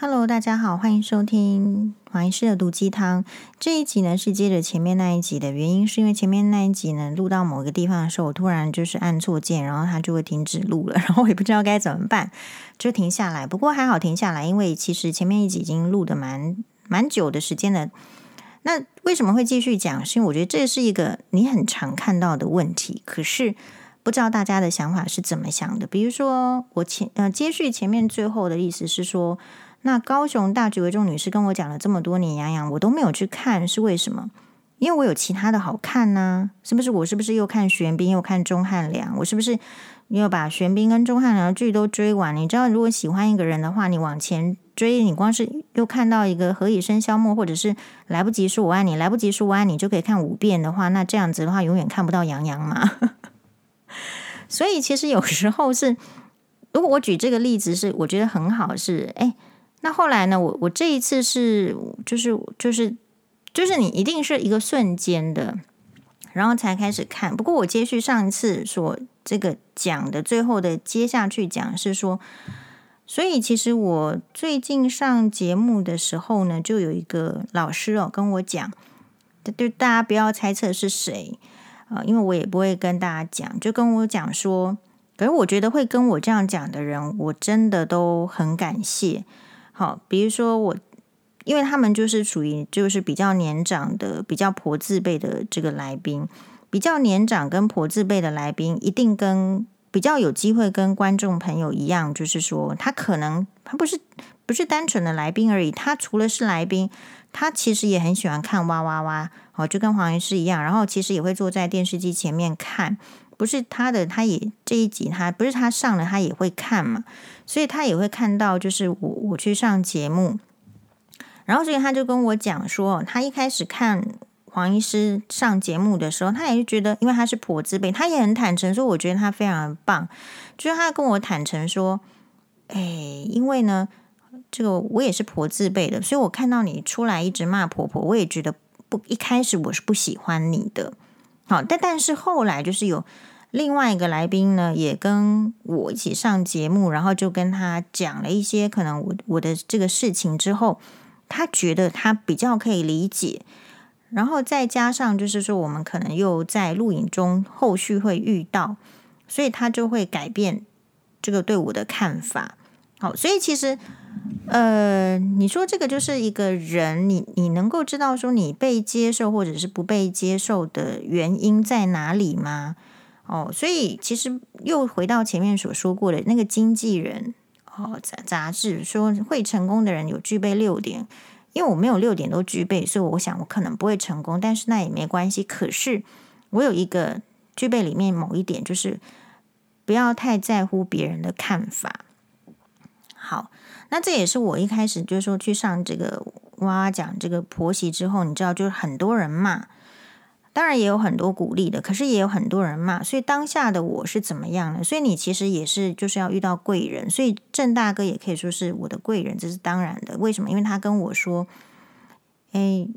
Hello，大家好，欢迎收听黄医师的毒鸡汤。这一集呢是接着前面那一集的原因，是因为前面那一集呢录到某个地方的时候，我突然就是按错键，然后它就会停止录了，然后我也不知道该怎么办，就停下来。不过还好停下来，因为其实前面一集已经录得蛮蛮久的时间了。那为什么会继续讲？是因为我觉得这是一个你很常看到的问题，可是不知道大家的想法是怎么想的。比如说我前呃接续前面最后的意思是说。那高雄大直为重女士跟我讲了这么多年，洋洋我都没有去看，是为什么？因为我有其他的好看呢、是不是？我是不是又看玄彬又看钟汉良？我是不是又把玄彬跟钟汉良的剧都追完？你知道，如果喜欢一个人的话，你往前追，你光是又看到一个何以笙箫默，或者是来不及说我爱你，来不及说我爱你，就可以看五遍的话，那这样子的话，永远看不到洋洋嘛。所以其实有时候是，如果我举这个例子是，我觉得很好，是哎。那后来呢？我我这一次是就是就是就是你一定是一个瞬间的，然后才开始看。不过我接续上一次说这个讲的最后的接下去讲是说，所以其实我最近上节目的时候呢，就有一个老师哦跟我讲，就大家不要猜测是谁啊，因为我也不会跟大家讲，就跟我讲说，可是我觉得会跟我这样讲的人，我真的都很感谢。好，比如说我，因为他们就是属于就是比较年长的、比较婆字辈的这个来宾，比较年长跟婆字辈的来宾，一定跟比较有机会跟观众朋友一样，就是说他可能他不是不是单纯的来宾而已，他除了是来宾，他其实也很喜欢看哇哇哇，好，就跟黄医师一样，然后其实也会坐在电视机前面看。不是他的，他也这一集他不是他上了，他也会看嘛，所以他也会看到，就是我我去上节目，然后所以他就跟我讲说，他一开始看黄医师上节目的时候，他也是觉得，因为他是婆字辈，他也很坦诚说，我觉得他非常的棒，就是他跟我坦诚说，哎，因为呢，这个我也是婆字辈的，所以我看到你出来一直骂婆婆，我也觉得不，一开始我是不喜欢你的。好，但但是后来就是有另外一个来宾呢，也跟我一起上节目，然后就跟他讲了一些可能我我的这个事情之后，他觉得他比较可以理解，然后再加上就是说我们可能又在录影中后续会遇到，所以他就会改变这个对我的看法。好，所以其实。呃，你说这个就是一个人，你你能够知道说你被接受或者是不被接受的原因在哪里吗？哦，所以其实又回到前面所说过的那个经纪人哦杂杂志说会成功的人有具备六点，因为我没有六点都具备，所以我想我可能不会成功，但是那也没关系。可是我有一个具备里面某一点，就是不要太在乎别人的看法。好。那这也是我一开始就是说去上这个哇哇讲这个婆媳之后，你知道，就是很多人骂，当然也有很多鼓励的，可是也有很多人骂。所以当下的我是怎么样呢？所以你其实也是就是要遇到贵人，所以郑大哥也可以说是我的贵人，这是当然的。为什么？因为他跟我说，哎，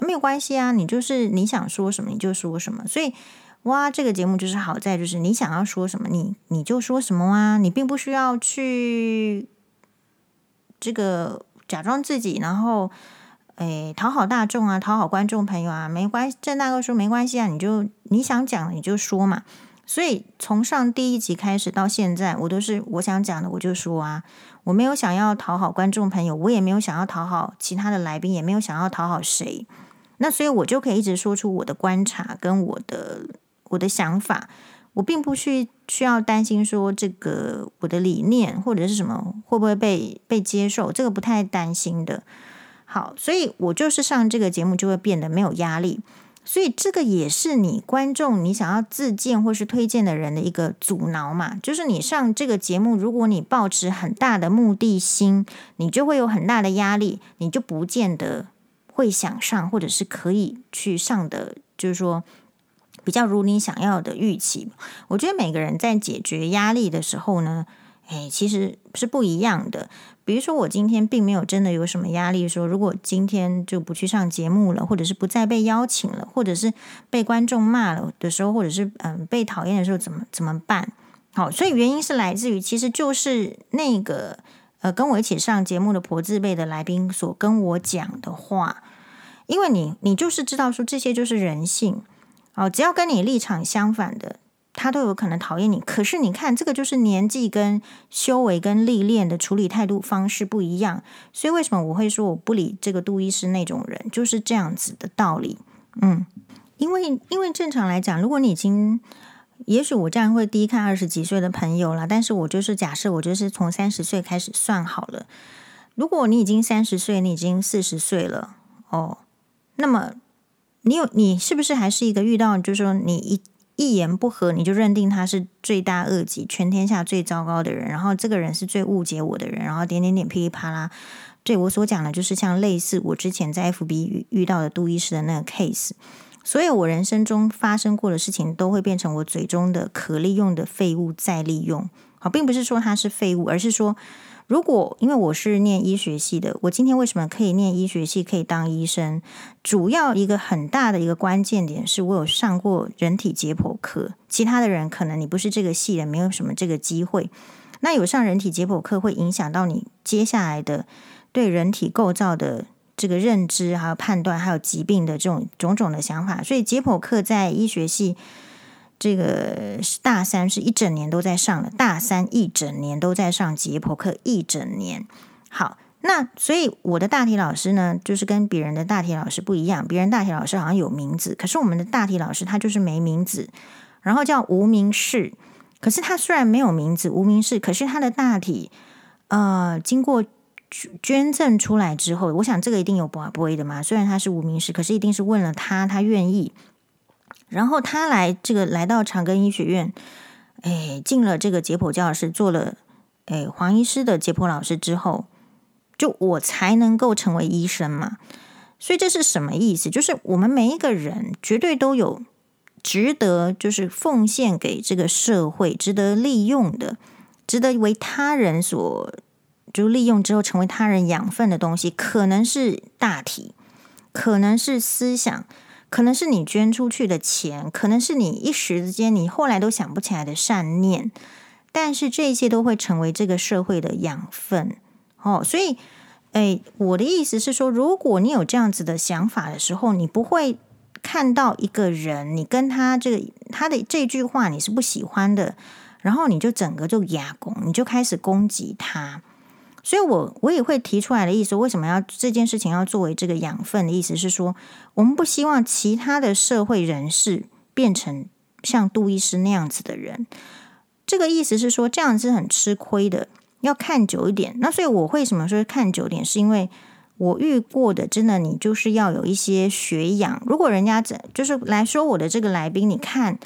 没有关系啊，你就是你想说什么你就说什么。所以哇，这个节目就是好在就是你想要说什么，你你就说什么啊，你并不需要去。这个假装自己，然后诶讨好大众啊，讨好观众朋友啊，没关系。郑大哥说没关系啊，你就你想讲你就说嘛。所以从上第一集开始到现在，我都是我想讲的我就说啊，我没有想要讨好观众朋友，我也没有想要讨好其他的来宾，也没有想要讨好谁。那所以我就可以一直说出我的观察跟我的我的想法。我并不需需要担心说这个我的理念或者是什么会不会被被接受，这个不太担心的。好，所以我就是上这个节目就会变得没有压力，所以这个也是你观众你想要自荐或是推荐的人的一个阻挠嘛，就是你上这个节目，如果你抱持很大的目的心，你就会有很大的压力，你就不见得会想上或者是可以去上的，就是说。比较如你想要的预期，我觉得每个人在解决压力的时候呢，诶，其实是不一样的。比如说，我今天并没有真的有什么压力，说如果今天就不去上节目了，或者是不再被邀请了，或者是被观众骂了的时候，或者是嗯被讨厌的时候，怎么怎么办？好，所以原因是来自于，其实就是那个呃跟我一起上节目的婆字辈的来宾所跟我讲的话，因为你你就是知道说这些就是人性哦，只要跟你立场相反的。他都有可能讨厌你，可是你看，这个就是年纪跟修为跟历练的处理态度方式不一样，所以为什么我会说我不理这个杜医师那种人，就是这样子的道理。嗯，因为因为正常来讲，如果你已经，也许我这样会低看二十几岁的朋友了，但是我就是假设我就是从三十岁开始算好了，如果你已经三十岁，你已经四十岁了哦，那么你有你是不是还是一个遇到就是说你一。一言不合你就认定他是罪大恶极、全天下最糟糕的人，然后这个人是最误解我的人，然后点点点噼里啪啦。对我所讲的，就是像类似我之前在 FB 遇到的杜医师的那个 case。所有我人生中发生过的事情，都会变成我嘴中的可利用的废物再利用。好，并不是说他是废物，而是说。如果因为我是念医学系的，我今天为什么可以念医学系，可以当医生？主要一个很大的一个关键点是我有上过人体解剖课，其他的人可能你不是这个系的，没有什么这个机会。那有上人体解剖课会影响到你接下来的对人体构造的这个认知，还有判断，还有疾病的这种种种的想法。所以解剖课在医学系。这个是大三是一整年都在上的，大三一整年都在上解剖课，一整年。好，那所以我的大体老师呢，就是跟别人的大体老师不一样，别人大体老师好像有名字，可是我们的大体老师他就是没名字，然后叫无名氏。可是他虽然没有名字，无名氏，可是他的大体呃经过捐赠出来之后，我想这个一定有博杯的嘛。虽然他是无名氏，可是一定是问了他，他愿意。然后他来这个来到长庚医学院，哎，进了这个解剖教室，做了哎黄医师的解剖老师之后，就我才能够成为医生嘛。所以这是什么意思？就是我们每一个人绝对都有值得，就是奉献给这个社会、值得利用的、值得为他人所就利用之后成为他人养分的东西，可能是大体，可能是思想。可能是你捐出去的钱，可能是你一时之间你后来都想不起来的善念，但是这些都会成为这个社会的养分哦。所以，诶，我的意思是说，如果你有这样子的想法的时候，你不会看到一个人，你跟他这个他的这句话你是不喜欢的，然后你就整个就压攻，你就开始攻击他。所以我，我也会提出来的意思，为什么要这件事情要作为这个养分的意思是说，我们不希望其他的社会人士变成像杜医师那样子的人。这个意思是说，这样是很吃亏的，要看久一点。那所以，我为什么说看久点，是因为我遇过的，真的，你就是要有一些学养。如果人家这就是来说我的这个来宾，你看。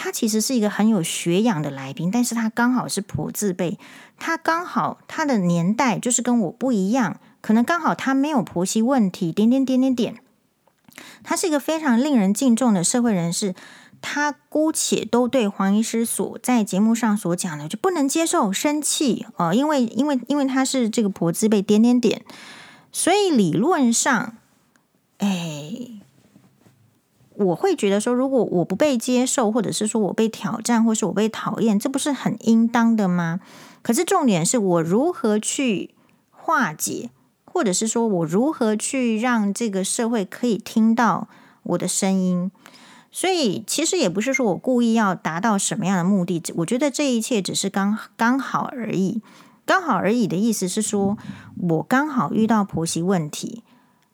他其实是一个很有学养的来宾，但是他刚好是婆字辈，他刚好他的年代就是跟我不一样，可能刚好他没有婆媳问题，点点点点点，他是一个非常令人敬重的社会人士，他姑且都对黄医师所在节目上所讲的就不能接受，生气哦，因为因为因为他是这个婆字辈，点点点，所以理论上，哎。我会觉得说，如果我不被接受，或者是说我被挑战，或是我被讨厌，这不是很应当的吗？可是重点是我如何去化解，或者是说我如何去让这个社会可以听到我的声音。所以其实也不是说我故意要达到什么样的目的，我觉得这一切只是刚刚好而已。刚好而已的意思是说，我刚好遇到婆媳问题。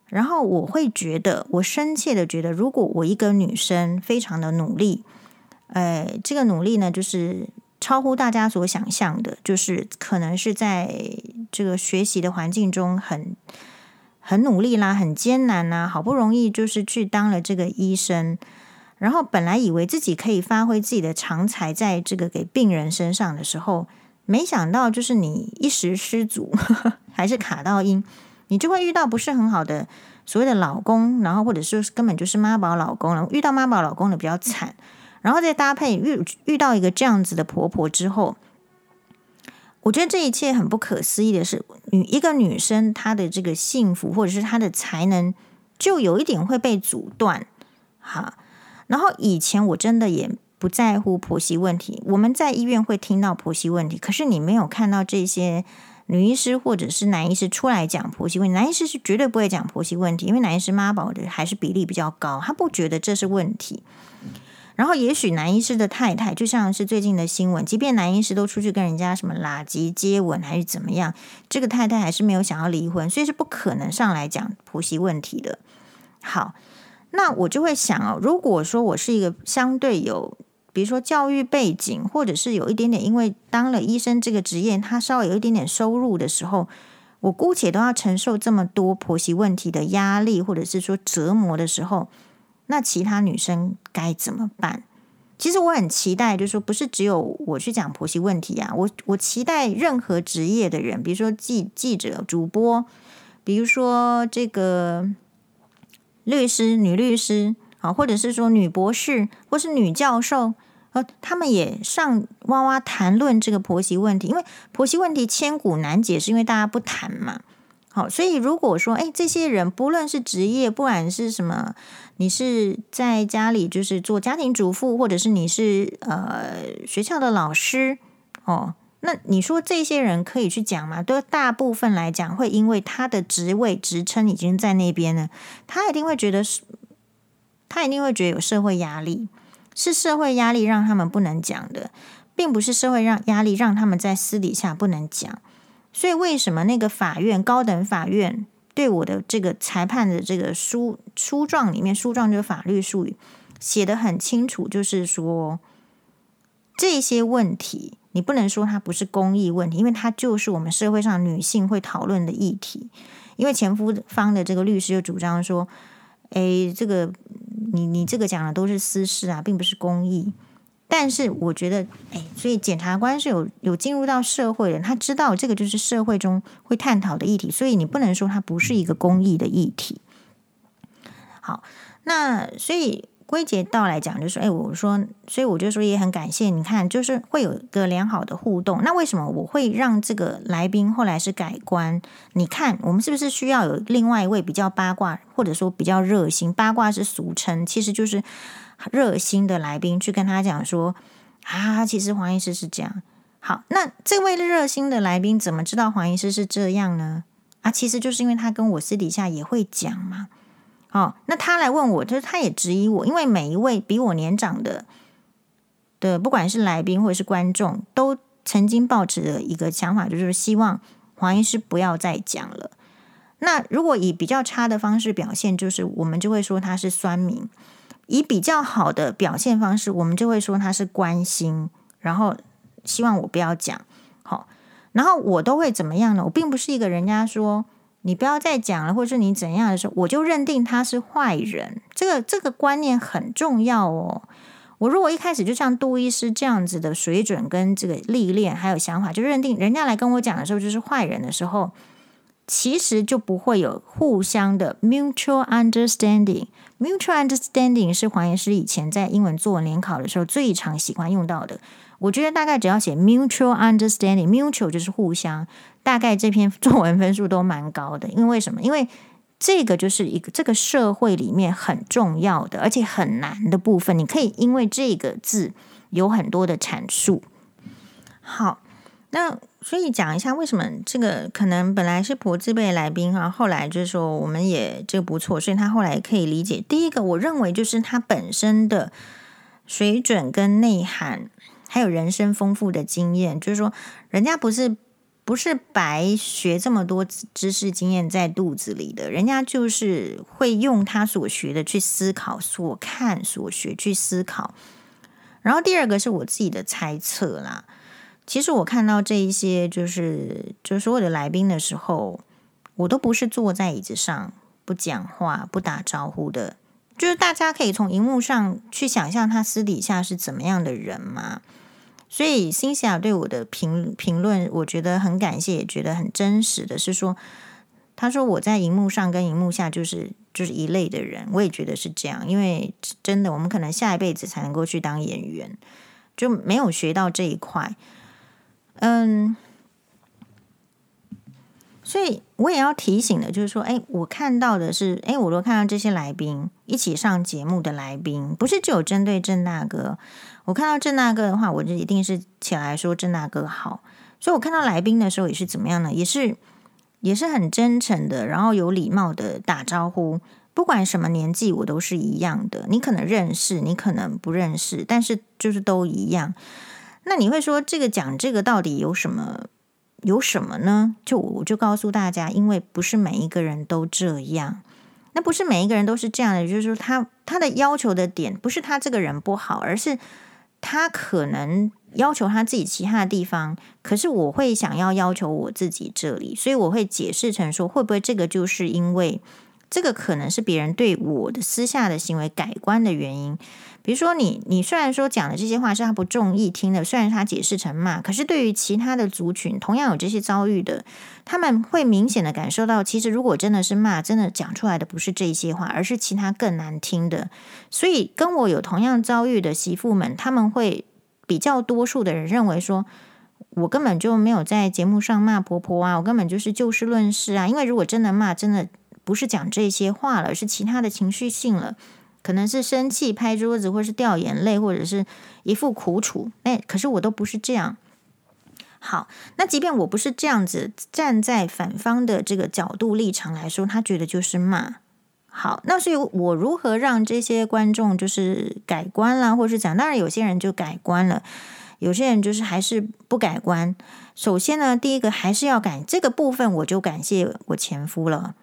然后我会觉得，我深切的觉得，如果我一个女生非常的努力，呃，这个努力呢，就是超乎大家所想象的，就是可能是在这个学习的环境中很很努力啦，很艰难啦，好不容易就是去当了这个医生，然后本来以为自己可以发挥自己的长才，在这个给病人身上的时候，没想到就是你一时失足，还是卡到音。你就会遇到不是很好的所谓的老公，然后或者是根本就是妈宝老公了。遇到妈宝老公的比较惨，然后再搭配遇遇到一个这样子的婆婆之后，我觉得这一切很不可思议的是，女一个女生她的这个幸福或者是她的才能，就有一点会被阻断。哈，然后以前我真的也不在乎婆媳问题，我们在医院会听到婆媳问题，可是你没有看到这些。女医师或者是男医师出来讲婆媳问题，男医师是绝对不会讲婆媳问题，因为男医师妈宝的还是比例比较高，他不觉得这是问题。然后，也许男医师的太太，就像是最近的新闻，即便男医师都出去跟人家什么垃圾接吻还是怎么样，这个太太还是没有想要离婚，所以是不可能上来讲婆媳问题的。好，那我就会想哦，如果说我是一个相对有，比如说教育背景，或者是有一点点因为当了医生这个职业，他稍微有一点点收入的时候，我姑且都要承受这么多婆媳问题的压力，或者是说折磨的时候。那其他女生该怎么办？其实我很期待，就是说，不是只有我去讲婆媳问题啊，我我期待任何职业的人，比如说记记者、主播，比如说这个律师、女律师啊，或者是说女博士，或是女教授，呃，他们也上哇哇谈论这个婆媳问题，因为婆媳问题千古难解，是因为大家不谈嘛。好，所以如果说，哎，这些人不论是职业，不管是什么，你是在家里就是做家庭主妇，或者是你是呃学校的老师，哦，那你说这些人可以去讲吗？对大部分来讲，会因为他的职位职称已经在那边呢，他一定会觉得是，他一定会觉得有社会压力，是社会压力让他们不能讲的，并不是社会让压力让他们在私底下不能讲。所以，为什么那个法院高等法院对我的这个裁判的这个书书状里面，书状就是法律术语写得很清楚，就是说这些问题你不能说它不是公益问题，因为它就是我们社会上女性会讨论的议题。因为前夫方的这个律师就主张说：“诶，这个你你这个讲的都是私事啊，并不是公益。”但是我觉得，哎，所以检察官是有有进入到社会的，他知道这个就是社会中会探讨的议题，所以你不能说它不是一个公益的议题。好，那所以归结到来讲，就是，哎，我说，所以我就说也很感谢，你看，就是会有一个良好的互动。那为什么我会让这个来宾后来是改观？你看，我们是不是需要有另外一位比较八卦，或者说比较热心？八卦是俗称，其实就是。热心的来宾去跟他讲说啊，其实黄医师是这样。好，那这位热心的来宾怎么知道黄医师是这样呢？啊，其实就是因为他跟我私底下也会讲嘛。哦，那他来问我，就是他也质疑我，因为每一位比我年长的的，不管是来宾或者是观众，都曾经抱持的一个想法，就是希望黄医师不要再讲了。那如果以比较差的方式表现，就是我们就会说他是酸民。以比较好的表现方式，我们就会说他是关心，然后希望我不要讲好，然后我都会怎么样呢？我并不是一个人家说你不要再讲了，或者是你怎样的时候，我就认定他是坏人。这个这个观念很重要哦。我如果一开始就像杜医师这样子的水准跟这个历练还有想法，就认定人家来跟我讲的时候就是坏人的时候，其实就不会有互相的 mutual understanding。Mutual understanding 是黄医师以前在英文作文联考的时候最常喜欢用到的。我觉得大概只要写 mutual understanding，mutual 就是互相，大概这篇 作文分数都蛮高的。因为什么？因为这个就是一个这个社会里面很重要的，而且很难的部分。你可以因为这个字有很多的阐述。好。那所以讲一下为什么这个可能本来是婆字辈来宾哈，后来就是说我们也这个不错，所以他后来可以理解。第一个，我认为就是他本身的水准跟内涵，还有人生丰富的经验，就是说人家不是不是白学这么多知识经验在肚子里的，人家就是会用他所学的去思考，所看所学去思考。然后第二个是我自己的猜测啦。其实我看到这一些，就是就所有的来宾的时候，我都不是坐在椅子上不讲话、不打招呼的。就是大家可以从荧幕上去想象他私底下是怎么样的人嘛。所以辛西亚对我的评评论，我觉得很感谢，也觉得很真实的是说，他说我在荧幕上跟荧幕下就是就是一类的人，我也觉得是这样。因为真的，我们可能下一辈子才能够去当演员，就没有学到这一块。嗯，所以我也要提醒的，就是说，哎，我看到的是，哎，我如果看到这些来宾一起上节目的来宾，不是只有针对郑大哥。我看到郑大哥的话，我就一定是起来说郑大哥好。所以我看到来宾的时候也是怎么样呢？也是也是很真诚的，然后有礼貌的打招呼。不管什么年纪，我都是一样的。你可能认识，你可能不认识，但是就是都一样。那你会说这个讲这个到底有什么？有什么呢？就我就告诉大家，因为不是每一个人都这样。那不是每一个人都是这样的，就是说他他的要求的点不是他这个人不好，而是他可能要求他自己其他的地方。可是我会想要要求我自己这里，所以我会解释成说，会不会这个就是因为。这个可能是别人对我的私下的行为改观的原因。比如说你，你虽然说讲的这些话是他不中意听的，虽然他解释成骂，可是对于其他的族群，同样有这些遭遇的，他们会明显的感受到，其实如果真的是骂，真的讲出来的不是这些话，而是其他更难听的。所以跟我有同样遭遇的媳妇们，他们会比较多数的人认为说，我根本就没有在节目上骂婆婆啊，我根本就是就事论事啊。因为如果真的骂，真的。不是讲这些话了，是其他的情绪性了，可能是生气、拍桌子，或是掉眼泪，或者是一副苦楚。哎，可是我都不是这样。好，那即便我不是这样子，站在反方的这个角度立场来说，他觉得就是骂。好，那所以我如何让这些观众就是改观啦，或者是讲？当然，有些人就改观了，有些人就是还是不改观。首先呢，第一个还是要感这个部分，我就感谢我前夫了。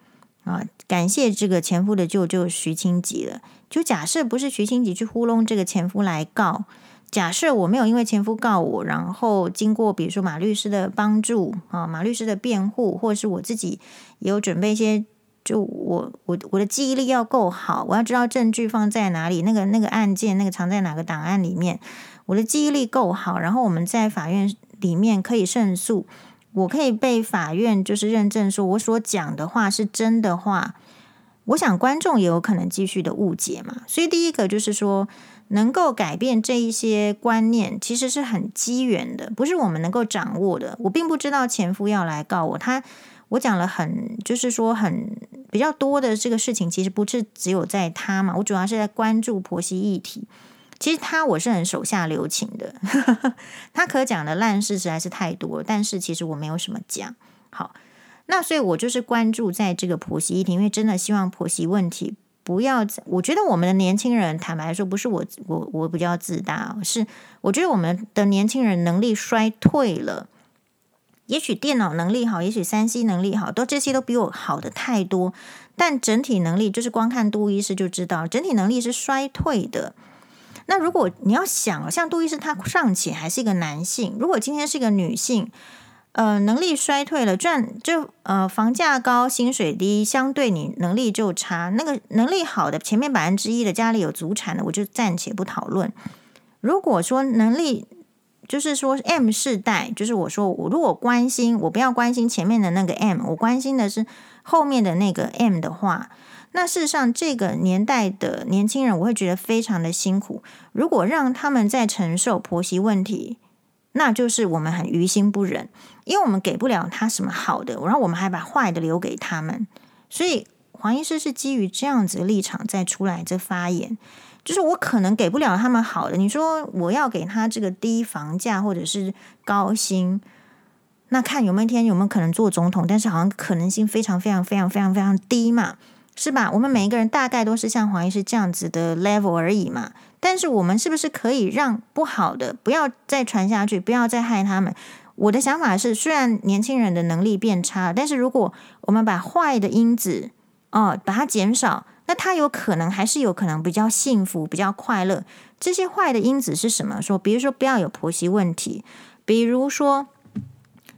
啊，感谢这个前夫的舅舅徐清吉了。就假设不是徐清吉去糊弄这个前夫来告，假设我没有因为前夫告我，然后经过比如说马律师的帮助啊，马律师的辩护，或者是我自己也有准备一些，就我我我的记忆力要够好，我要知道证据放在哪里，那个那个案件那个藏在哪个档案里面，我的记忆力够好，然后我们在法院里面可以胜诉。我可以被法院就是认证说我所讲的话是真的话，我想观众也有可能继续的误解嘛。所以第一个就是说，能够改变这一些观念，其实是很机缘的，不是我们能够掌握的。我并不知道前夫要来告我，他我讲了很就是说很比较多的这个事情，其实不是只有在他嘛，我主要是在关注婆媳议题。其实他我是很手下留情的，他可讲的烂事实在是太多，但是其实我没有什么讲。好，那所以我就是关注在这个婆媳议题，因为真的希望婆媳问题不要。我觉得我们的年轻人，坦白说，不是我我我比较自大，是我觉得我们的年轻人能力衰退了。也许电脑能力好，也许三 C 能力好，都这些都比我好的太多，但整体能力就是光看杜医师就知道，整体能力是衰退的。那如果你要想，像杜医师他尚且还是一个男性，如果今天是一个女性，呃，能力衰退了，赚就呃房价高，薪水低，相对你能力就差。那个能力好的前面百分之一的家里有祖产的，我就暂且不讨论。如果说能力就是说 M 世代，就是我说我如果关心，我不要关心前面的那个 M，我关心的是后面的那个 M 的话。那事实上，这个年代的年轻人，我会觉得非常的辛苦。如果让他们在承受婆媳问题，那就是我们很于心不忍，因为我们给不了他什么好的，然后我们还把坏的留给他们。所以黄医师是基于这样子的立场再出来这发言，就是我可能给不了他们好的。你说我要给他这个低房价或者是高薪，那看有没有天有没有可能做总统，但是好像可能性非常非常非常非常非常低嘛。是吧？我们每一个人大概都是像黄医师这样子的 level 而已嘛。但是我们是不是可以让不好的不要再传下去，不要再害他们？我的想法是，虽然年轻人的能力变差，但是如果我们把坏的因子哦把它减少，那他有可能还是有可能比较幸福、比较快乐。这些坏的因子是什么？说，比如说不要有婆媳问题，比如说。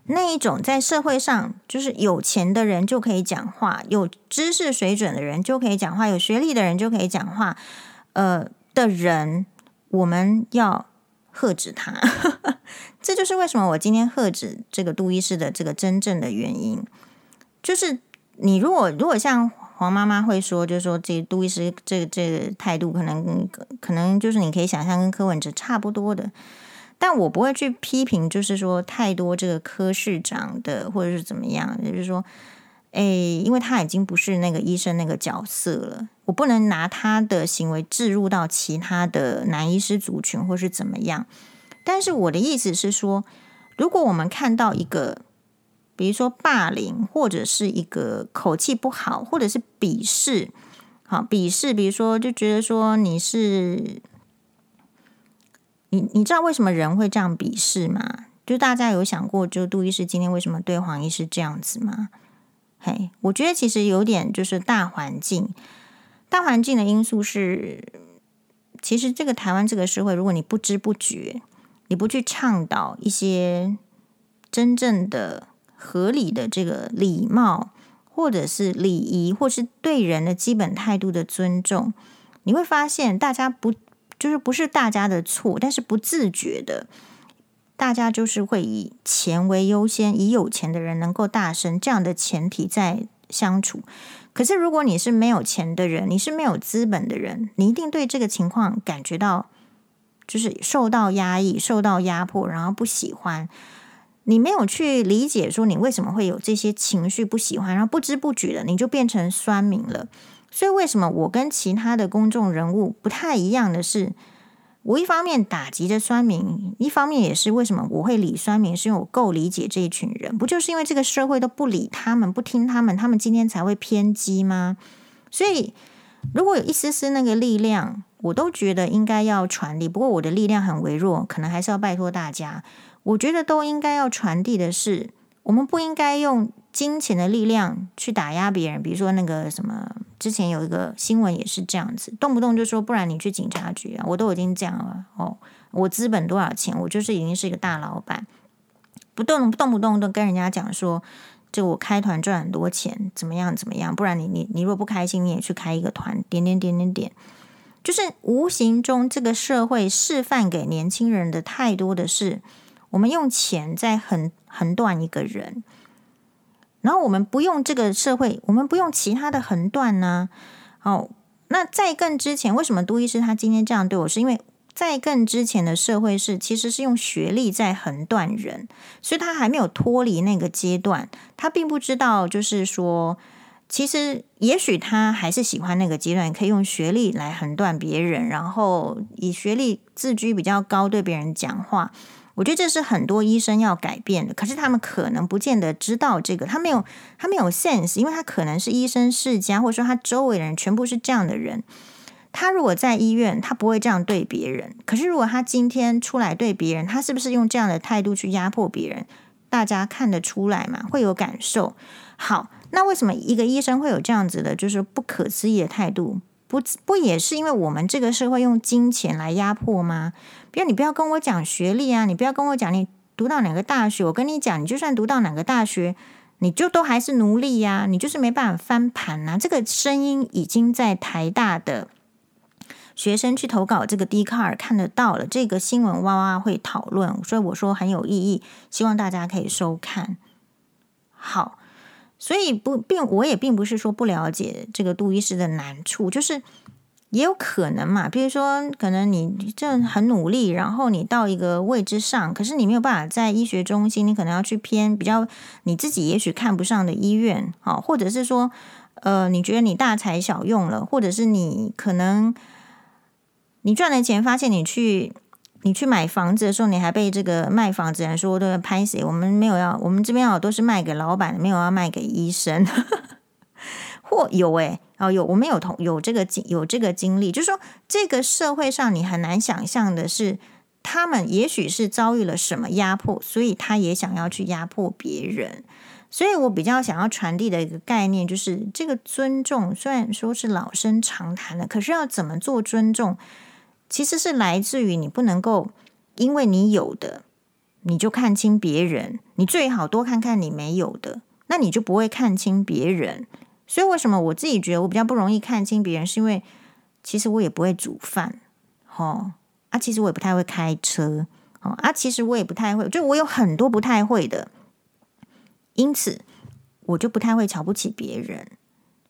那一种在社会上就是有钱的人就可以讲话，有知识水准的人就可以讲话，有学历的人就可以讲话，呃的人，我们要喝止他。这就是为什么我今天喝止这个杜医师的这个真正的原因，就是你如果如果像黄妈妈会说，就是说这杜医师这个这个态度可能可能就是你可以想象跟柯文哲差不多的。但我不会去批评，就是说太多这个科室长的，或者是怎么样，就是说，哎，因为他已经不是那个医生那个角色了，我不能拿他的行为置入到其他的男医师族群，或是怎么样。但是我的意思是说，如果我们看到一个，比如说霸凌，或者是一个口气不好，或者是鄙视，好鄙视，比如说就觉得说你是，你你知道为什么人会这样鄙视吗？就大家有想过，就杜医师今天为什么对黄医师这样子吗？嘿，我觉得其实有点就是大环境，大环境的因素是，其实这个台湾这个社会，如果你不知不觉。你不去倡导一些真正的合理的这个礼貌，或者是礼仪，或是对人的基本态度的尊重，你会发现大家不就是不是大家的错，但是不自觉的，大家就是会以钱为优先，以有钱的人能够大声这样的前提在相处。可是如果你是没有钱的人，你是没有资本的人，你一定对这个情况感觉到。就是受到压抑、受到压迫，然后不喜欢。你没有去理解说你为什么会有这些情绪，不喜欢，然后不知不觉的你就变成酸民了。所以为什么我跟其他的公众人物不太一样的是，我一方面打击着酸民，一方面也是为什么我会理酸民，是因为我够理解这一群人。不就是因为这个社会都不理他们、不听他们，他们今天才会偏激吗？所以如果有一丝丝那个力量。我都觉得应该要传递，不过我的力量很微弱，可能还是要拜托大家。我觉得都应该要传递的是，我们不应该用金钱的力量去打压别人。比如说那个什么，之前有一个新闻也是这样子，动不动就说，不然你去警察局啊，我都已经这样了哦，我资本多少钱，我就是已经是一个大老板，不动动不动都跟人家讲说，就我开团赚很多钱，怎么样怎么样，不然你你你若不开心，你也去开一个团，点点点点点。就是无形中，这个社会示范给年轻人的太多的是，我们用钱在很横断一个人，然后我们不用这个社会，我们不用其他的横断呢？哦，那在更之前，为什么杜医师他今天这样对我？是因为在更之前的社会是其实是用学历在横断人，所以他还没有脱离那个阶段，他并不知道，就是说。其实，也许他还是喜欢那个阶段，可以用学历来横断别人，然后以学历自居比较高，对别人讲话。我觉得这是很多医生要改变的。可是他们可能不见得知道这个，他没有，他没有 sense，因为他可能是医生世家，或者说他周围的人全部是这样的人。他如果在医院，他不会这样对别人。可是如果他今天出来对别人，他是不是用这样的态度去压迫别人？大家看得出来嘛？会有感受。好。那为什么一个医生会有这样子的，就是不可思议的态度？不不也是因为我们这个社会用金钱来压迫吗？比如你不要跟我讲学历啊，你不要跟我讲你读到哪个大学，我跟你讲，你就算读到哪个大学，你就都还是奴隶呀，你就是没办法翻盘呐。这个声音已经在台大的学生去投稿这个 d 卡尔看得到了，这个新闻哇哇会讨论，所以我说很有意义，希望大家可以收看。好。所以不并我也并不是说不了解这个杜医师的难处，就是也有可能嘛。比如说，可能你正很努力，然后你到一个位置上，可是你没有办法在医学中心，你可能要去偏比较你自己也许看不上的医院，好，或者是说，呃，你觉得你大材小用了，或者是你可能你赚了钱，发现你去。你去买房子的时候，你还被这个卖房子人说对拍谁？我们没有要，我们这边要都是卖给老板，没有要卖给医生。或有诶、有，我们有同有这个经有这个经历，就是说这个社会上你很难想象的是，他们也许是遭遇了什么压迫，所以他也想要去压迫别人。所以我比较想要传递的一个概念就是，这个尊重虽然说是老生常谈的，可是要怎么做尊重？其实是来自于你不能够，因为你有的，你就看清别人。你最好多看看你没有的，那你就不会看清别人。所以为什么我自己觉得我比较不容易看清别人，是因为其实我也不会煮饭，哦啊，其实我也不太会开车，哦啊，其实我也不太会，就我有很多不太会的，因此我就不太会瞧不起别人。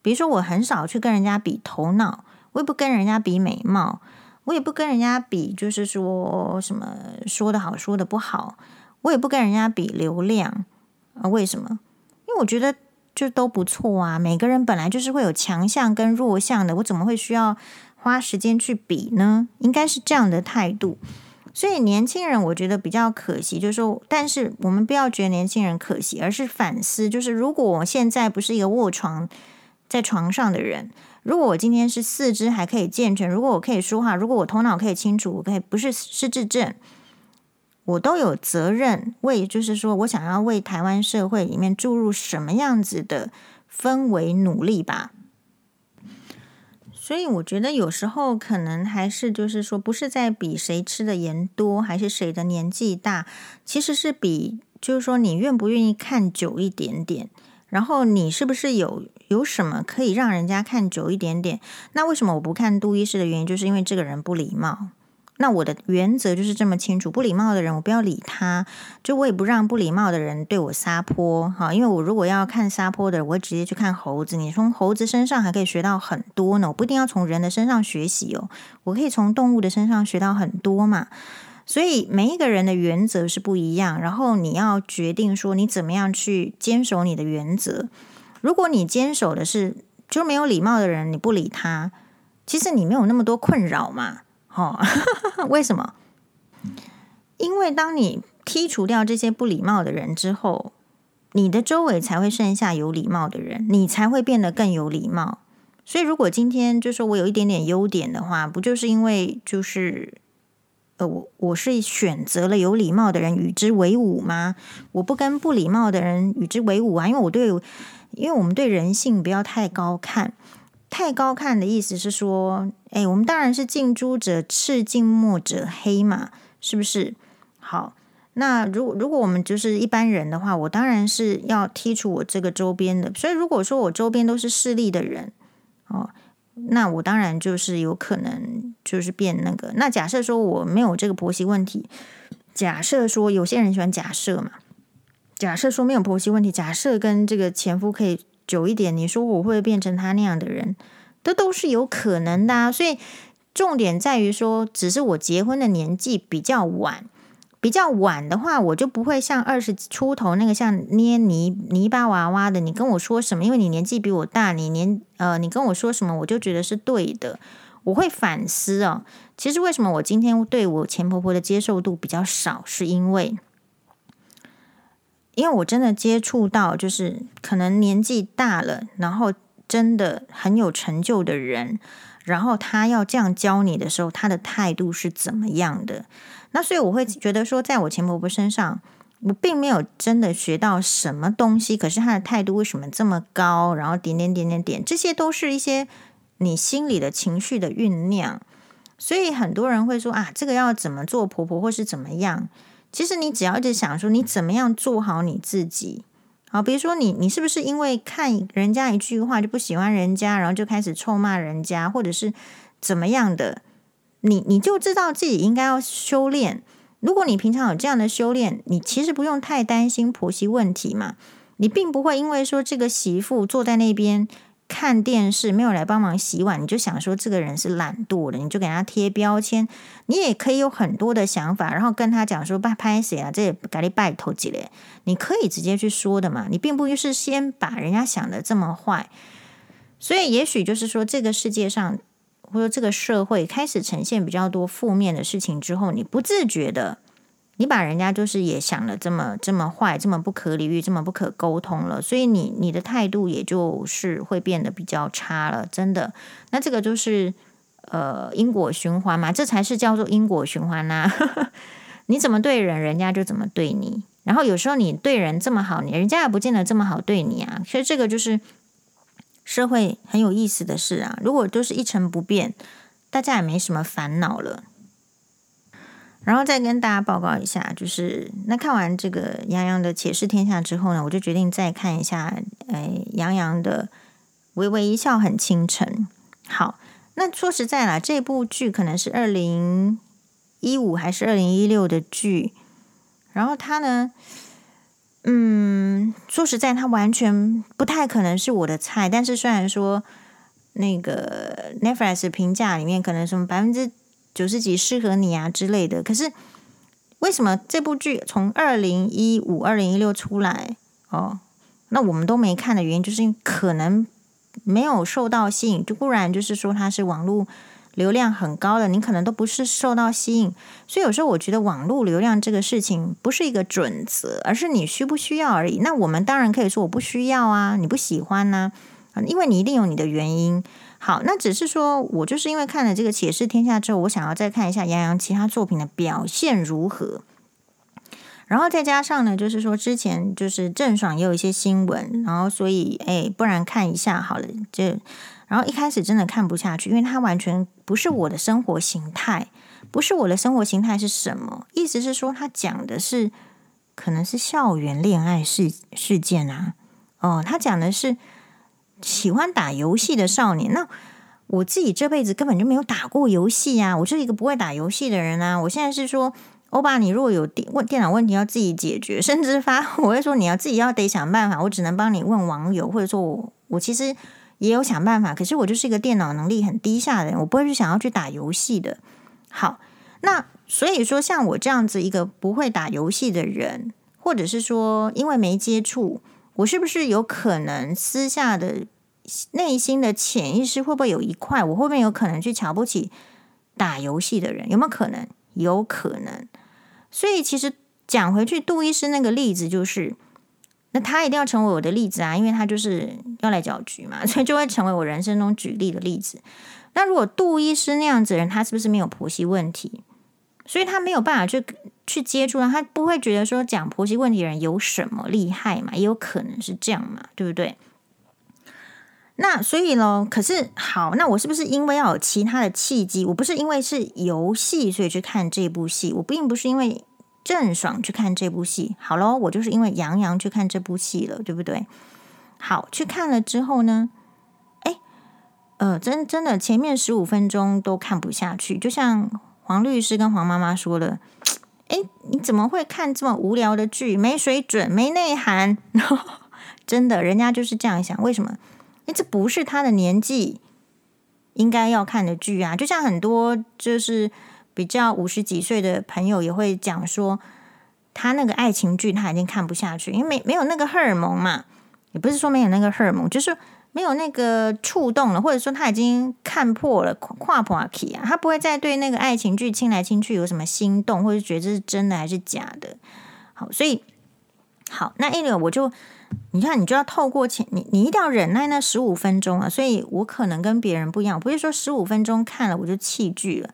比如说，我很少去跟人家比头脑，我也不跟人家比美貌。我也不跟人家比，就是说什么说的好，说的不好。我也不跟人家比流量啊？为什么？因为我觉得就都不错啊。每个人本来就是会有强项跟弱项的，我怎么会需要花时间去比呢？应该是这样的态度。所以年轻人我觉得比较可惜，就是说，但是我们不要觉得年轻人可惜，而是反思，就是如果我现在不是一个卧床在床上的人，如果我今天是四肢还可以健全，如果我可以说话，如果我头脑可以清楚，我可以不是失智症，我都有责任为，就是说我想要为台湾社会里面注入什么样子的氛围努力吧。所以我觉得有时候可能还是就是说，不是在比谁吃的盐多，还是谁的年纪大，其实是比就是说你愿不愿意看久一点点，然后你是不是有有什么可以让人家看久一点点？那为什么我不看杜医师的原因，就是因为这个人不礼貌。那我的原则就是这么清楚，不礼貌的人我不要理他，就我也不让不礼貌的人对我撒泼，哈，因为我如果要看撒泼的，我会直接去看猴子。你从猴子身上还可以学到很多呢，我不一定要从人的身上学习哦，我可以从动物的身上学到很多嘛。所以每一个人的原则是不一样，然后你要决定说你怎么样去坚守你的原则。如果你坚守的是就是没有礼貌的人，你不理他，其实你没有那么多困扰嘛。哦，为什么？因为当你剔除掉这些不礼貌的人之后，你的周围才会剩下有礼貌的人，你才会变得更有礼貌。所以，如果今天就说我有一点点优点的话，不就是因为就是呃，我我是选择了有礼貌的人与之为伍吗？我不跟不礼貌的人与之为伍啊，因为我对，因为我们对人性不要太高看。太高看的意思是说，哎，我们当然是近朱者赤，近墨者黑嘛，是不是？好，那如果如果我们就是一般人的话，我当然是要剔除我这个周边的。所以如果说我周边都是势利的人，哦，那我当然就是有可能就是变那个。那假设说我没有这个婆媳问题，假设说有些人喜欢假设嘛，假设说没有婆媳问题，假设跟这个前夫可以。久一点，你说我会变成他那样的人，这都是有可能的啊。所以重点在于说，只是我结婚的年纪比较晚，比较晚的话，我就不会像二十出头那个像捏泥泥巴娃娃的。你跟我说什么？因为你年纪比我大，你年呃，你跟我说什么，我就觉得是对的。我会反思哦。其实为什么我今天对我前婆婆的接受度比较少，是因为。因为我真的接触到，就是可能年纪大了，然后真的很有成就的人，然后他要这样教你的时候，他的态度是怎么样的？那所以我会觉得说，在我前婆婆身上，我并没有真的学到什么东西，可是他的态度为什么这么高？然后点点点点点，这些都是一些你心里的情绪的酝酿。所以很多人会说啊，这个要怎么做婆婆，或是怎么样？其实你只要一直想说你怎么样做好你自己，好，比如说你你是不是因为看人家一句话就不喜欢人家，然后就开始臭骂人家，或者是怎么样的？你你就知道自己应该要修炼。如果你平常有这样的修炼，你其实不用太担心婆媳问题嘛。你并不会因为说这个媳妇坐在那边。看电视没有来帮忙洗碗，你就想说这个人是懒惰的，你就给他贴标签。你也可以有很多的想法，然后跟他讲说：“拜拍谁啊？这也赶紧拜托几嘞。”你可以直接去说的嘛。你并不就是先把人家想的这么坏，所以也许就是说，这个世界上或者这个社会开始呈现比较多负面的事情之后，你不自觉的。你把人家就是也想了这么这么坏，这么不可理喻，这么不可沟通了，所以你你的态度也就是会变得比较差了，真的。那这个就是呃因果循环嘛，这才是叫做因果循环呐。你怎么对人，人家就怎么对你。然后有时候你对人这么好，你人家也不见得这么好对你啊。所以这个就是社会很有意思的事啊。如果都是一成不变，大家也没什么烦恼了。然后再跟大家报告一下，就是那看完这个杨洋的《且试天下》之后呢，我就决定再看一下，哎，杨洋的《微微一笑很倾城》。好，那说实在啦，这部剧可能是二零一五还是二零一六的剧，然后他呢，嗯，说实在，他完全不太可能是我的菜。但是虽然说那个 Netflix 评价里面可能什么百分之。九十几适合你啊之类的，可是为什么这部剧从二零一五、二零一六出来哦，那我们都没看的原因，就是可能没有受到吸引。就固然就是说它是网络流量很高的，你可能都不是受到吸引。所以有时候我觉得网络流量这个事情不是一个准则，而是你需不需要而已。那我们当然可以说我不需要啊，你不喜欢呢，啊，因为你一定有你的原因。好，那只是说我就是因为看了这个《且试天下》之后，我想要再看一下杨洋其他作品的表现如何。然后再加上呢，就是说之前就是郑爽也有一些新闻，然后所以哎，不然看一下好了。就然后一开始真的看不下去，因为它完全不是我的生活形态，不是我的生活形态是什么？意思是说，他讲的是可能是校园恋爱事事件啊。哦，他讲的是喜欢打游戏的少年。那我自己这辈子根本就没有打过游戏啊，我是一个不会打游戏的人啊。我现在是说。欧巴，你如果有电问电脑问题要自己解决，甚至发我会说你要自己要得想办法，我只能帮你问网友，或者说我我其实也有想办法，可是我就是一个电脑能力很低下的人，我不会去想要去打游戏的。好，那所以说像我这样子一个不会打游戏的人，或者是说因为没接触，我是不是有可能私下的内心的潜意识会不会有一块，我会不会有可能去瞧不起打游戏的人？有没有可能？有可能。所以其实讲回去，杜医师那个例子就是，那他一定要成为我的例子啊，因为他就是要来搅局嘛，所以就会成为我人生中举例的例子。那如果杜医师那样子的人，他是不是没有婆媳问题？所以他没有办法去去接触，他不会觉得说讲婆媳问题的人有什么厉害嘛？也有可能是这样嘛，对不对？那所以呢，可是好，那我是不是因为要有其他的契机？我不是因为是游戏所以去看这部戏，我并不是因为郑爽去看这部戏。好喽，我就是因为杨洋去看这部戏了，对不对？好，去看了之后呢，哎，呃，真真的前面十五分钟都看不下去，就像黄律师跟黄妈妈说的，哎，你怎么会看这么无聊的剧？没水准，没内涵。真的，人家就是这样想，为什么？诶，这不是他的年纪应该要看的剧啊！就像很多就是比较五十几岁的朋友也会讲说，他那个爱情剧他已经看不下去，因为没没有那个荷尔蒙嘛。也不是说没有那个荷尔蒙，就是没有那个触动了，或者说他已经看破了跨破期啊，他不会再对那个爱情剧亲来亲去有什么心动，或者觉得这是真的还是假的。好，所以好，那一流我就。你看，你就要透过前你，你一定要忍耐那十五分钟啊！所以我可能跟别人不一样，不是说十五分钟看了我就弃剧了。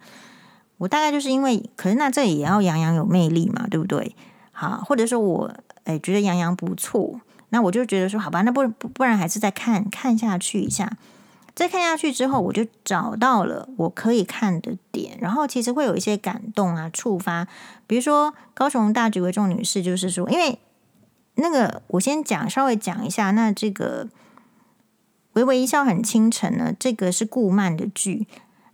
我大概就是因为，可是那这也要杨洋有魅力嘛，对不对？好，或者说我哎觉得杨洋不错，那我就觉得说好吧，那不不然还是再看看下去一下。再看下去之后，我就找到了我可以看的点，然后其实会有一些感动啊，触发。比如说高雄大局为重女士，就是说因为。那个，我先讲，稍微讲一下。那这个《微微一笑很倾城》呢，这个是顾漫的剧，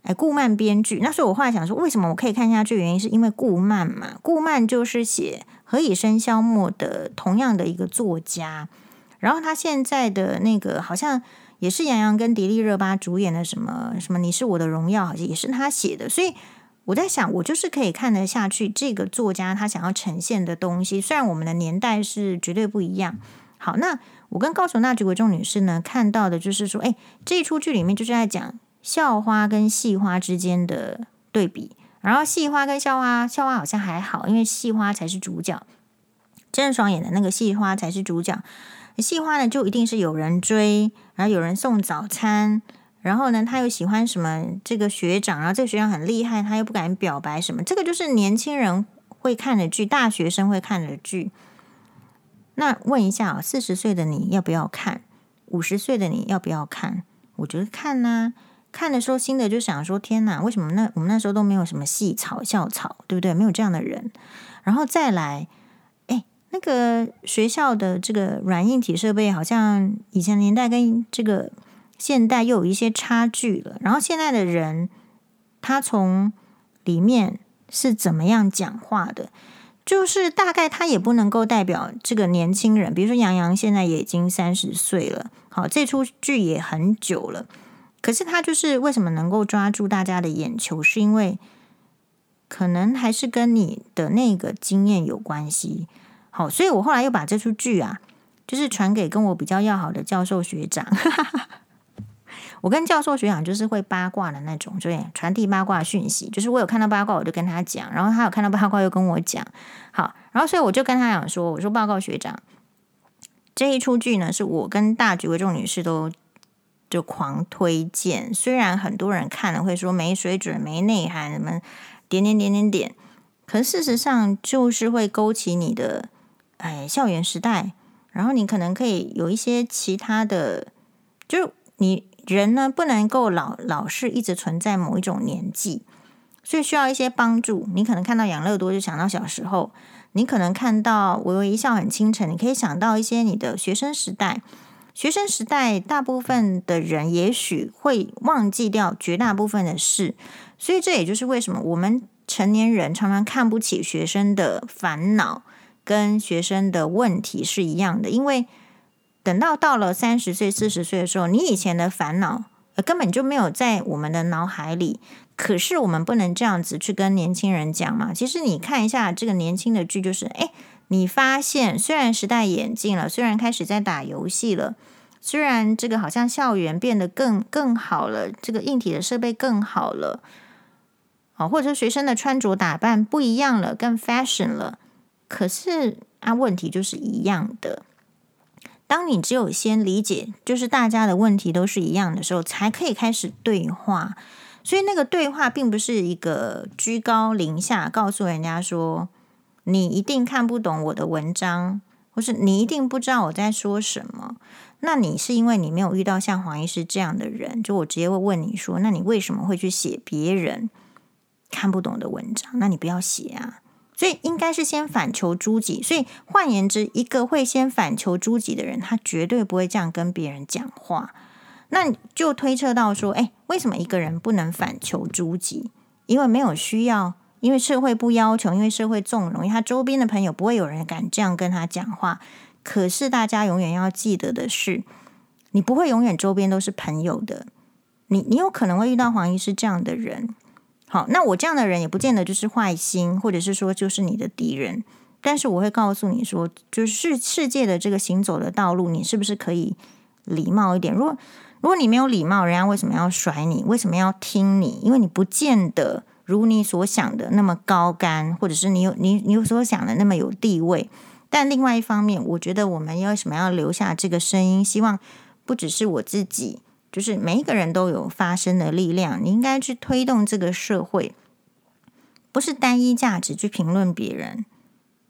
哎，顾漫编剧。那所以我后来想说，为什么我可以看下去？原因是因为顾漫嘛，顾漫就是写《何以笙箫默》的同样的一个作家。然后他现在的那个好像也是杨洋跟迪丽热巴主演的什么什么《你是我的荣耀》，好像也是他写的，所以。我在想，我就是可以看得下去这个作家他想要呈现的东西。虽然我们的年代是绝对不一样。好，那我跟高雄那几位众女士呢，看到的就是说，哎，这一出剧里面就是在讲校花跟系花之间的对比。然后系花跟校花，校花好像还好，因为系花才是主角，郑爽演的那个系花才是主角。系花呢，就一定是有人追，然后有人送早餐。然后呢，他又喜欢什么这个学长，然后这个学长很厉害，他又不敢表白什么，这个就是年轻人会看的剧，大学生会看的剧。那问一下啊，四十岁的你要不要看？五十岁的你要不要看？我觉得看呐，看的时候新的就想说，天哪，为什么那我们那时候都没有什么系草校草，对不对？没有这样的人。然后再来，哎，那个学校的这个软硬体设备，好像以前年代跟这个。现代又有一些差距了，然后现在的人，他从里面是怎么样讲话的？就是大概他也不能够代表这个年轻人，比如说杨洋现在也已经三十岁了，好，这出剧也很久了，可是他就是为什么能够抓住大家的眼球，是因为可能还是跟你的那个经验有关系。好，所以我后来又把这出剧啊，就是传给跟我比较要好的教授学长。我跟教授学长就是会八卦的那种，就传递八卦讯息。就是我有看到八卦，我就跟他讲，然后他有看到八卦又跟我讲。好，然后所以我就跟他讲说：“我说报告学长，这一出剧呢，是我跟大局为重女士都就狂推荐。虽然很多人看了会说没水准、没内涵，什么点点点点点，可是事实上就是会勾起你的哎校园时代，然后你可能可以有一些其他的，就是你。”人呢，不能够老老是一直存在某一种年纪，所以需要一些帮助。你可能看到养乐多就想到小时候，你可能看到微微一笑很倾城，你可以想到一些你的学生时代。学生时代，大部分的人也许会忘记掉绝大部分的事，所以这也就是为什么我们成年人常常看不起学生的烦恼跟学生的问题是一样的，因为。等到到了三十岁、四十岁的时候，你以前的烦恼根本就没有在我们的脑海里。可是我们不能这样子去跟年轻人讲嘛。其实你看一下这个年轻的剧，就是诶，你发现虽然时代演进了，虽然开始在打游戏了，虽然这个好像校园变得更更好了，这个硬体的设备更好了，哦，或者说学生的穿着打扮不一样了，更 fashion 了，可是啊，问题就是一样的。当你只有先理解，就是大家的问题都是一样的时候，才可以开始对话。所以那个对话并不是一个居高临下，告诉人家说你一定看不懂我的文章，或是你一定不知道我在说什么。那你是因为你没有遇到像黄医师这样的人，就我直接会问你说，那你为什么会去写别人看不懂的文章？那你不要写啊。所以应该是先反求诸己。所以换言之，一个会先反求诸己的人，他绝对不会这样跟别人讲话。那就推测到说，哎，为什么一个人不能反求诸己？因为没有需要，因为社会不要求，因为社会纵容，因为他周边的朋友不会有人敢这样跟他讲话。可是大家永远要记得的是，你不会永远周边都是朋友的。你你有可能会遇到黄医师这样的人。好，那我这样的人也不见得就是坏心，或者是说就是你的敌人。但是我会告诉你说，就是世界的这个行走的道路，你是不是可以礼貌一点？如果如果你没有礼貌，人家为什么要甩你？为什么要听你？因为你不见得如你所想的那么高干，或者是你有你你有所想的那么有地位。但另外一方面，我觉得我们为什么要留下这个声音？希望不只是我自己。就是每一个人都有发声的力量，你应该去推动这个社会，不是单一价值去评论别人，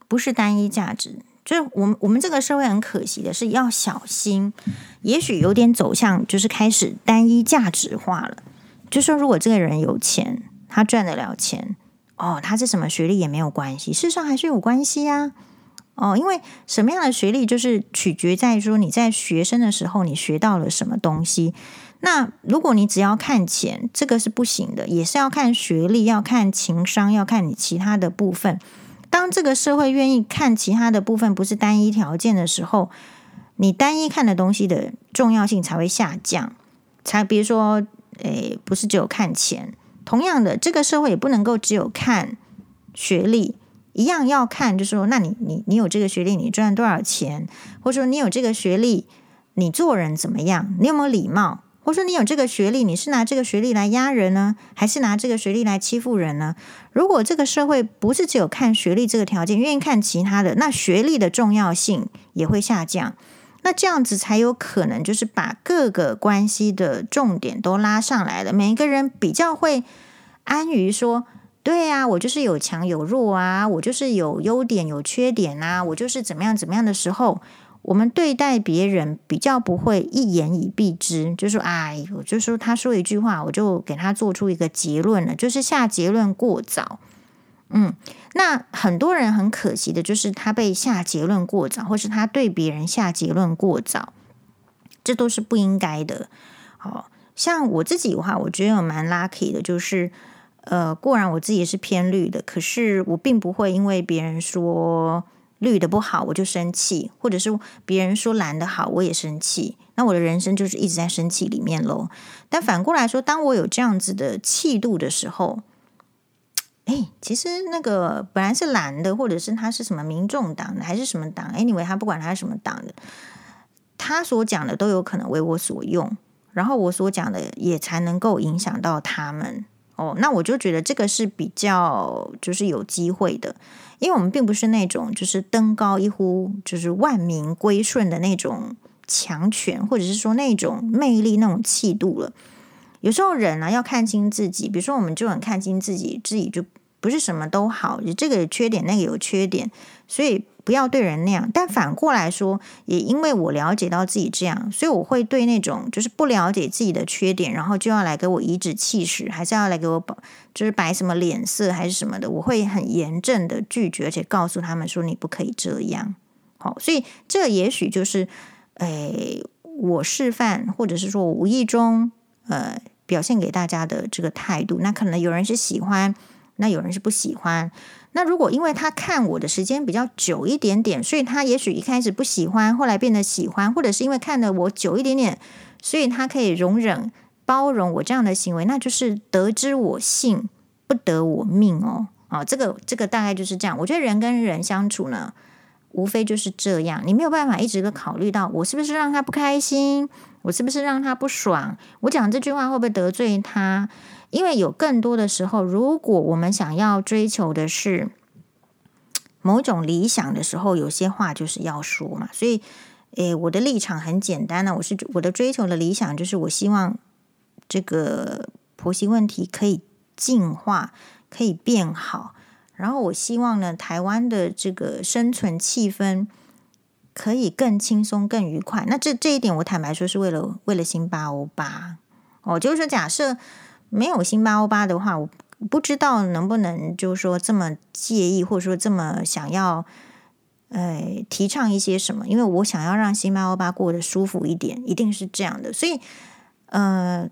不是单一价值。就是我们我们这个社会很可惜的是要小心，也许有点走向就是开始单一价值化了。就说如果这个人有钱，他赚得了钱，哦，他是什么学历也没有关系，事实上还是有关系啊。哦，因为什么样的学历，就是取决在说你在学生的时候你学到了什么东西。那如果你只要看钱，这个是不行的，也是要看学历，要看情商，要看你其他的部分。当这个社会愿意看其他的部分，不是单一条件的时候，你单一看的东西的重要性才会下降。才比如说，诶，不是只有看钱。同样的，这个社会也不能够只有看学历。一样要看，就是说，那你你你有这个学历，你赚多少钱？或者说你有这个学历，你做人怎么样？你有没有礼貌？或者说你有这个学历，你是拿这个学历来压人呢，还是拿这个学历来欺负人呢？如果这个社会不是只有看学历这个条件，愿意看其他的，那学历的重要性也会下降。那这样子才有可能，就是把各个关系的重点都拉上来了，每一个人比较会安于说。对呀，我就是有强有弱啊，我就是有优点有缺点啊，我就是怎么样怎么样的时候，我们对待别人比较不会一言以蔽之，就说哎我，就说他说一句话，我就给他做出一个结论了，就是下结论过早。嗯，那很多人很可惜的就是他被下结论过早，或是他对别人下结论过早，这都是不应该的。好像我自己的话，我觉得我蛮 lucky 的，就是。呃，固然我自己是偏绿的，可是我并不会因为别人说绿的不好我就生气，或者是别人说蓝的好我也生气。那我的人生就是一直在生气里面喽。但反过来说，当我有这样子的气度的时候，哎，其实那个本来是蓝的，或者是他是什么民众党的，还是什么党，anyway，他不管他是什么党的，他所讲的都有可能为我所用。然后我所讲的也才能够影响到他们哦。那我就觉得这个是比较就是有机会的，因为我们并不是那种就是登高一呼就是万民归顺的那种强权，或者是说那种魅力、那种气度了。有时候人呢、啊、要看清自己，比如说我们就很看清自己，自己就不是什么都好，这个有缺点，那个有缺点，所以。不要对人那样，但反过来说，也因为我了解到自己这样，所以我会对那种就是不了解自己的缺点，然后就要来给我颐指气使，还是要来给我就是摆什么脸色还是什么的，我会很严正的拒绝，而且告诉他们说你不可以这样。好，所以这也许就是，诶，我示范或者是说我无意中呃表现给大家的这个态度。那可能有人是喜欢，那有人是不喜欢。那如果因为他看我的时间比较久一点点，所以他也许一开始不喜欢，后来变得喜欢，或者是因为看了我久一点点，所以他可以容忍、包容我这样的行为，那就是得之我幸，不得我命哦。啊，这个这个大概就是这样。我觉得人跟人相处呢，无非就是这样，你没有办法一直都考虑到我是不是让他不开心，我是不是让他不爽，我讲这句话会不会得罪他？因为有更多的时候，如果我们想要追求的是某种理想的时候，有些话就是要说嘛。所以，诶，我的立场很简单呢，我是我的追求的理想就是，我希望这个婆媳问题可以进化，可以变好。然后，我希望呢，台湾的这个生存气氛可以更轻松、更愉快。那这这一点，我坦白说，是为了为了辛巴欧巴哦，就是说假设。没有辛巴欧巴的话，我不知道能不能就是说这么介意，或者说这么想要，呃，提倡一些什么？因为我想要让辛巴欧巴过得舒服一点，一定是这样的。所以，呃，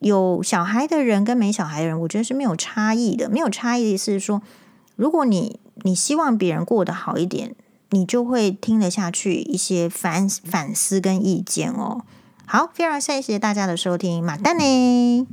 有小孩的人跟没小孩的人，我觉得是没有差异的。没有差异的意思是说，如果你你希望别人过得好一点，你就会听得下去一些反反思跟意见哦。好，非常谢谢大家的收听，马丹呢。